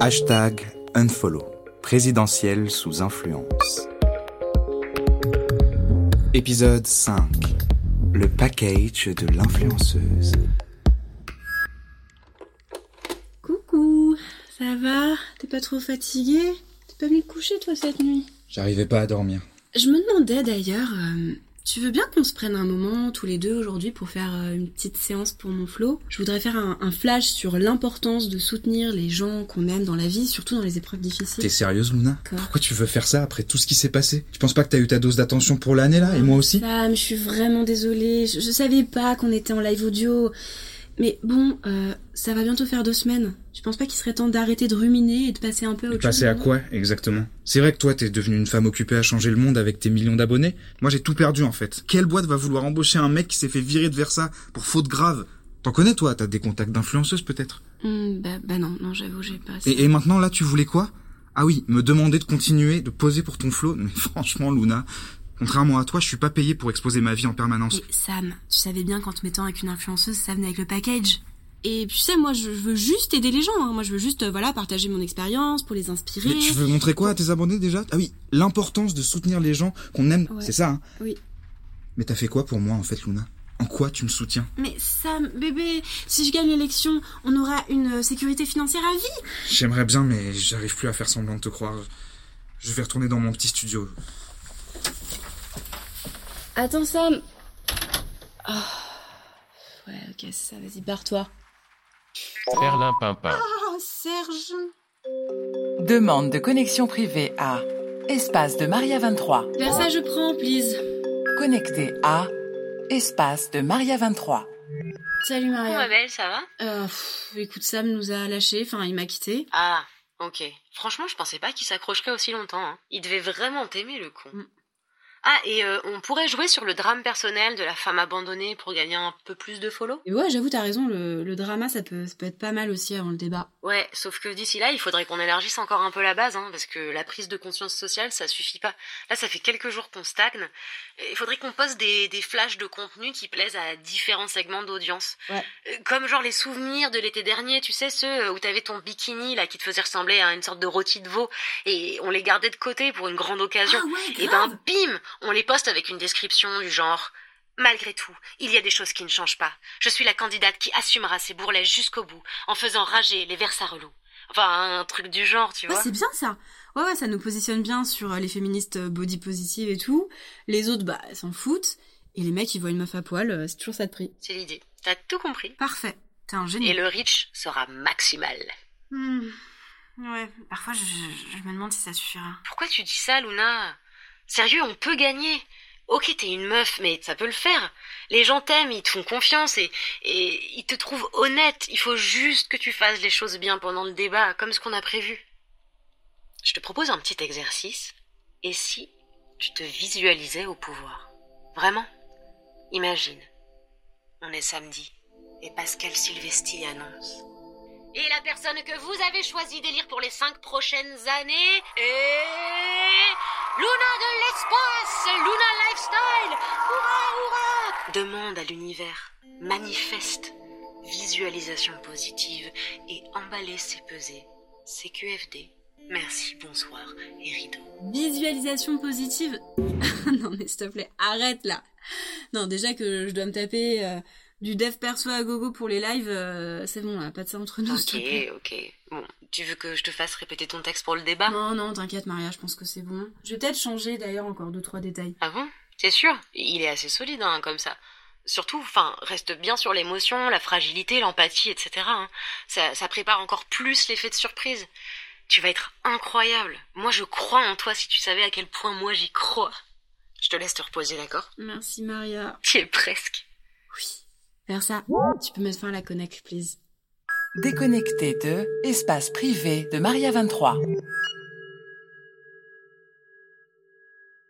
Hashtag unfollow. Présidentiel sous influence. Épisode 5. Le package de l'influenceuse. Coucou, ça va? T'es pas trop fatigué T'es pas venu te coucher toi cette nuit? J'arrivais pas à dormir. Je me demandais d'ailleurs, euh, tu veux bien qu'on se prenne un moment tous les deux aujourd'hui pour faire euh, une petite séance pour mon flow? Je voudrais faire un, un flash sur l'importance de soutenir les gens qu'on aime dans la vie, surtout dans les épreuves difficiles. T'es sérieuse, Luna? Quoi? Pourquoi tu veux faire ça après tout ce qui s'est passé? Tu penses pas que t'as eu ta dose d'attention pour l'année là, et moi aussi? Sam, je suis vraiment désolée. Je, je savais pas qu'on était en live audio. Mais bon, euh, ça va bientôt faire deux semaines. Tu penses pas qu'il serait temps d'arrêter de ruminer et de passer un peu à autre passer chose à quoi, exactement? C'est vrai que toi, t'es devenue une femme occupée à changer le monde avec tes millions d'abonnés. Moi, j'ai tout perdu, en fait. Quelle boîte va vouloir embaucher un mec qui s'est fait virer de Versa pour faute grave? T'en connais, toi? T'as des contacts d'influenceuses, peut-être? Hmm, bah, bah non, non, j'avoue, j'ai pas. et, et maintenant, là, tu voulais quoi? Ah oui, me demander de continuer, de poser pour ton flow? Mais franchement, Luna, contrairement à toi, je suis pas payé pour exposer ma vie en permanence. Et Sam, tu savais bien qu'en te mettant avec une influenceuse, ça venait avec le package. Et puis tu sais, moi, je veux juste aider les gens. hein. Moi, je veux juste, euh, voilà, partager mon expérience pour les inspirer. Mais tu veux montrer quoi à tes abonnés, déjà? Ah oui, l'importance de soutenir les gens qu'on aime, Ouais. c'est ça, hein? Oui. Mais t'as fait quoi pour moi, en fait, Luna? En quoi tu me soutiens? Mais Sam, bébé, si je gagne l'élection, on aura une euh, sécurité financière à vie? J'aimerais bien, mais j'arrive plus à faire semblant de te croire. Je vais retourner dans mon petit studio. Attends, Sam. Ah. Ouais, ok, c'est ça. Vas-y, barre-toi. Perlin Pimpin. Oh, Serge. Demande de connexion privée à espace de Maria 23. Vers ça, je prends, please. Connecté à espace de Maria 23. Salut, Maria. ma belle, ça va? Euh, pff, écoute, Sam nous a lâchés. Enfin, il m'a quitté. Ah, ok. Franchement, je pensais pas qu'il s'accrocherait aussi longtemps. hein. Il devait vraiment t'aimer, le con. Mm. Ah, et euh, on pourrait jouer sur le drame personnel de la femme abandonnée pour gagner un peu plus de follow? Et ouais, j'avoue, t'as raison. Le, le drama, ça peut, ça peut être pas mal aussi avant le débat. Ouais, sauf que d'ici là, il faudrait qu'on élargisse encore un peu la base, hein, parce que la prise de conscience sociale, ça suffit pas. Là, ça fait quelques jours qu'on stagne. Il faudrait qu'on poste des, des flashs de contenu qui plaisent à différents segments d'audience. Ouais. Euh, Comme genre les souvenirs de l'été dernier, tu sais, ceux où t'avais ton bikini, là, qui te faisait ressembler à une sorte de rôti de veau, et on les gardait de côté pour une grande occasion. ouais, Et ben, bim On les poste avec une description du genre Malgré tout, il y a des choses qui ne changent pas. Je suis la candidate qui assumera ses bourrelets jusqu'au bout, en faisant rager les versats relous. Enfin, un truc du genre, tu Ouais, vois. c'est bien ça. Ouais, ouais, ça nous positionne bien sur euh, les féministes euh, body positive et tout. Les autres, bah, elles s'en foutent. Et les mecs, ils voient une meuf à poil, euh, c'est toujours ça de prix. C'est l'idée. T'as tout compris. Parfait. T'es un génie. Et le reach sera maximal. Hmm. Ouais, parfois, je, je- je me demande si ça suffira. Pourquoi tu dis ça, Luna? Sérieux, on peut gagner. Ok, t'es une meuf, mais ça peut le faire. Les gens t'aiment, ils te font confiance et, ils te trouvent honnête. Il faut juste que tu fasses les choses bien pendant le débat, comme ce qu'on a prévu. Je te propose un petit exercice. Et si tu te visualisais au pouvoir? Vraiment? Imagine. On est samedi et Pascal Silvesti annonce. Et la personne que vous avez choisi d'élire pour les cinq prochaines années est... Luna de l'espace Luna Lifestyle Hurrah, hurrah Demande à l'univers, manifeste, visualisation positive et emballer ses pesées. CQFD. Merci, bonsoir et rideau. Visualisation positive Non, mais s'il te plaît, arrête là. Non, déjà que je dois me taper euh, du dev perso à gogo pour les lives, euh, c'est bon, là, pas de ça entre nous. Ok, ok. Bon, tu veux que je te fasse répéter ton texte pour le débat? Non, non, t'inquiète, Maria, je pense que c'est bon. Je vais peut-être changer d'ailleurs encore deux, trois détails. Ah bon? C'est sûr Il est assez solide, hein, comme ça. Surtout, enfin, reste bien sur l'émotion, la fragilité, l'empathie, etc. hein. Ça, ça prépare encore plus l'effet de surprise. Tu vas être incroyable. Moi, je crois en toi si tu savais à quel point moi j'y crois. Je te laisse te reposer, d'accord? Merci, Maria. Tu es presque. Oui. Vers ça, tu peux mettre fin à la connect, please. Déconnecté de espace privé de Maria 23.